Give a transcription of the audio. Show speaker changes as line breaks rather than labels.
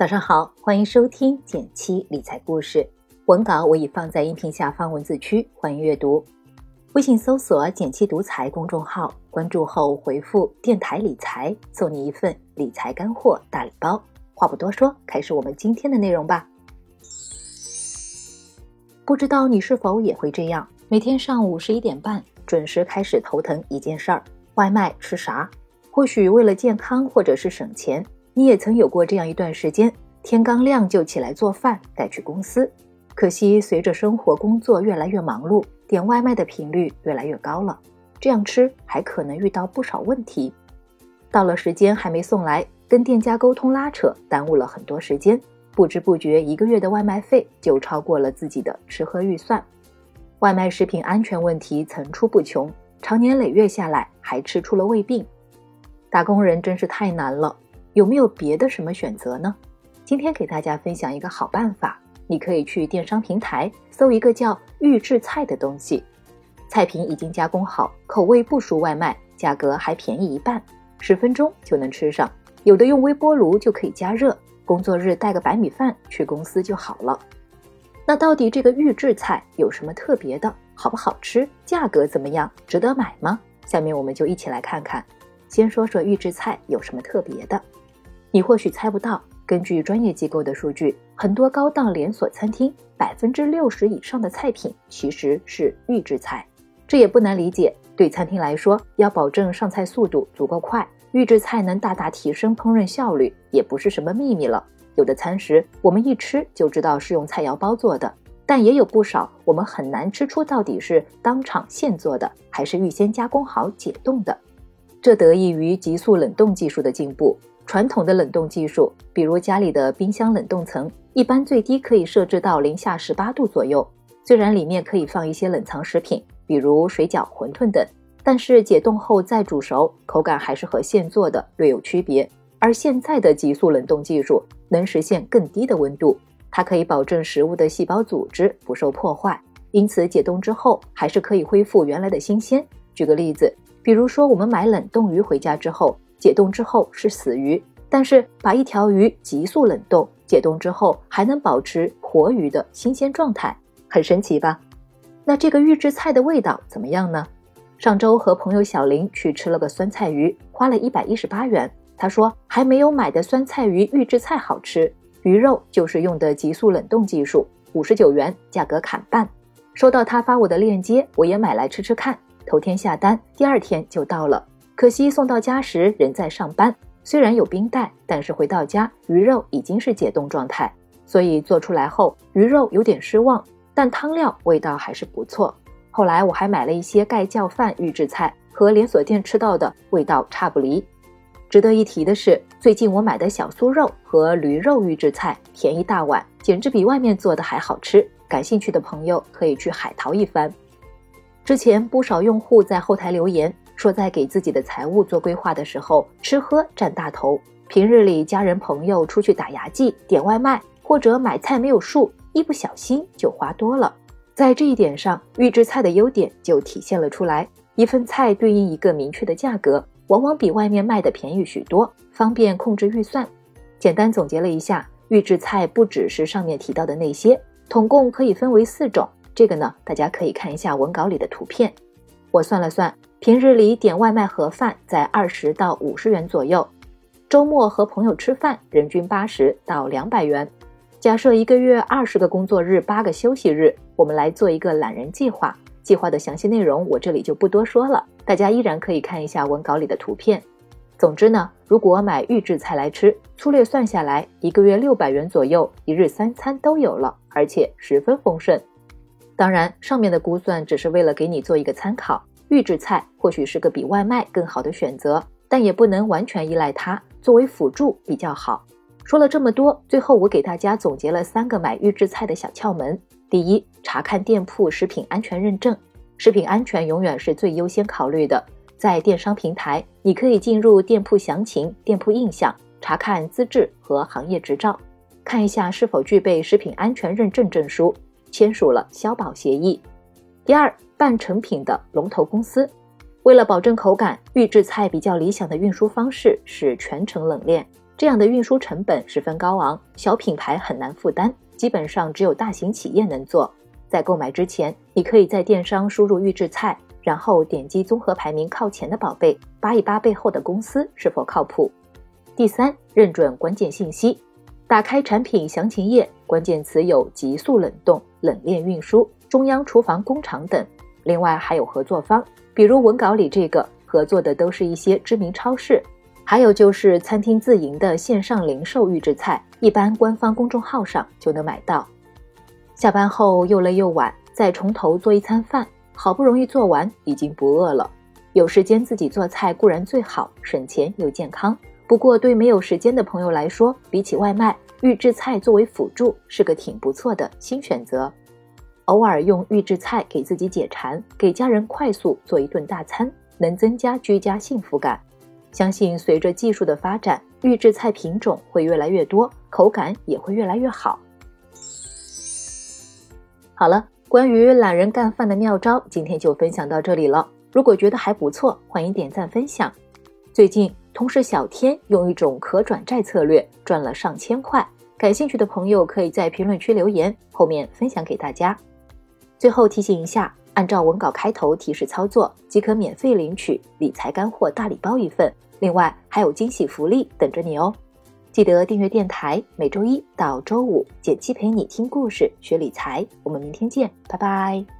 早上好，欢迎收听减七理财故事。文稿我已放在音频下方文字区，欢迎阅读。微信搜索“减七独裁公众号，关注后回复“电台理财”，送你一份理财干货大礼包。话不多说，开始我们今天的内容吧。不知道你是否也会这样，每天上午十一点半准时开始头疼一件事儿：外卖吃啥？或许为了健康，或者是省钱。你也曾有过这样一段时间，天刚亮就起来做饭带去公司。可惜随着生活工作越来越忙碌，点外卖的频率越来越高了。这样吃还可能遇到不少问题。到了时间还没送来，跟店家沟通拉扯，耽误了很多时间。不知不觉一个月的外卖费就超过了自己的吃喝预算。外卖食品安全问题层出不穷，长年累月下来还吃出了胃病。打工人真是太难了。有没有别的什么选择呢？今天给大家分享一个好办法，你可以去电商平台搜一个叫预制菜的东西，菜品已经加工好，口味不输外卖，价格还便宜一半，十分钟就能吃上。有的用微波炉就可以加热，工作日带个白米饭去公司就好了。那到底这个预制菜有什么特别的？好不好吃？价格怎么样？值得买吗？下面我们就一起来看看。先说说预制菜有什么特别的。你或许猜不到，根据专业机构的数据，很多高档连锁餐厅百分之六十以上的菜品其实是预制菜。这也不难理解，对餐厅来说，要保证上菜速度足够快，预制菜能大大提升烹饪效率，也不是什么秘密了。有的餐食我们一吃就知道是用菜肴包做的，但也有不少我们很难吃出到底是当场现做的，还是预先加工好解冻的。这得益于急速冷冻技术的进步。传统的冷冻技术，比如家里的冰箱冷冻层，一般最低可以设置到零下十八度左右。虽然里面可以放一些冷藏食品，比如水饺、馄饨等，但是解冻后再煮熟，口感还是和现做的略有区别。而现在的急速冷冻技术能实现更低的温度，它可以保证食物的细胞组织不受破坏，因此解冻之后还是可以恢复原来的新鲜。举个例子，比如说我们买冷冻鱼回家之后。解冻之后是死鱼，但是把一条鱼急速冷冻，解冻之后还能保持活鱼的新鲜状态，很神奇吧？那这个预制菜的味道怎么样呢？上周和朋友小林去吃了个酸菜鱼，花了一百一十八元。他说还没有买的酸菜鱼预制菜好吃，鱼肉就是用的急速冷冻技术，五十九元，价格砍半。收到他发我的链接，我也买来吃吃看。头天下单，第二天就到了。可惜送到家时人在上班，虽然有冰袋，但是回到家鱼肉已经是解冻状态，所以做出来后鱼肉有点失望，但汤料味道还是不错。后来我还买了一些盖浇饭预制菜，和连锁店吃到的味道差不离。值得一提的是，最近我买的小酥肉和驴肉预制菜便宜大碗，简直比外面做的还好吃。感兴趣的朋友可以去海淘一番。之前不少用户在后台留言。说在给自己的财务做规划的时候，吃喝占大头。平日里家人朋友出去打牙祭、点外卖或者买菜没有数，一不小心就花多了。在这一点上，预制菜的优点就体现了出来。一份菜对应一个明确的价格，往往比外面卖的便宜许多，方便控制预算。简单总结了一下，预制菜不只是上面提到的那些，统共可以分为四种。这个呢，大家可以看一下文稿里的图片。我算了算。平日里点外卖盒饭在二十到五十元左右，周末和朋友吃饭人均八十到两百元。假设一个月二十个工作日，八个休息日，我们来做一个懒人计划。计划的详细内容我这里就不多说了，大家依然可以看一下文稿里的图片。总之呢，如果买预制菜来吃，粗略算下来，一个月六百元左右，一日三餐都有了，而且十分丰盛。当然，上面的估算只是为了给你做一个参考。预制菜或许是个比外卖更好的选择，但也不能完全依赖它，作为辅助比较好。说了这么多，最后我给大家总结了三个买预制菜的小窍门：第一，查看店铺食品安全认证，食品安全永远是最优先考虑的。在电商平台，你可以进入店铺详情、店铺印象，查看资质和行业执照，看一下是否具备食品安全认证证书，签署了消保协议。第二。半成品的龙头公司，为了保证口感，预制菜比较理想的运输方式是全程冷链。这样的运输成本十分高昂，小品牌很难负担，基本上只有大型企业能做。在购买之前，你可以在电商输入预制菜，然后点击综合排名靠前的宝贝，扒一扒背后的公司是否靠谱。第三，认准关键信息，打开产品详情页，关键词有急速冷冻、冷链运输、中央厨房工厂等。另外还有合作方，比如文稿里这个合作的都是一些知名超市，还有就是餐厅自营的线上零售预制菜，一般官方公众号上就能买到。下班后又累又晚，再从头做一餐饭，好不容易做完，已经不饿了。有时间自己做菜固然最好，省钱又健康。不过对没有时间的朋友来说，比起外卖，预制菜作为辅助是个挺不错的新选择。偶尔用预制菜给自己解馋，给家人快速做一顿大餐，能增加居家幸福感。相信随着技术的发展，预制菜品种会越来越多，口感也会越来越好。好了，关于懒人干饭的妙招，今天就分享到这里了。如果觉得还不错，欢迎点赞分享。最近，同事小天用一种可转债策略赚了上千块，感兴趣的朋友可以在评论区留言，后面分享给大家。最后提醒一下，按照文稿开头提示操作，即可免费领取理财干货大礼包一份，另外还有惊喜福利等着你哦。记得订阅电台，每周一到周五，简七陪你听故事、学理财。我们明天见，拜拜。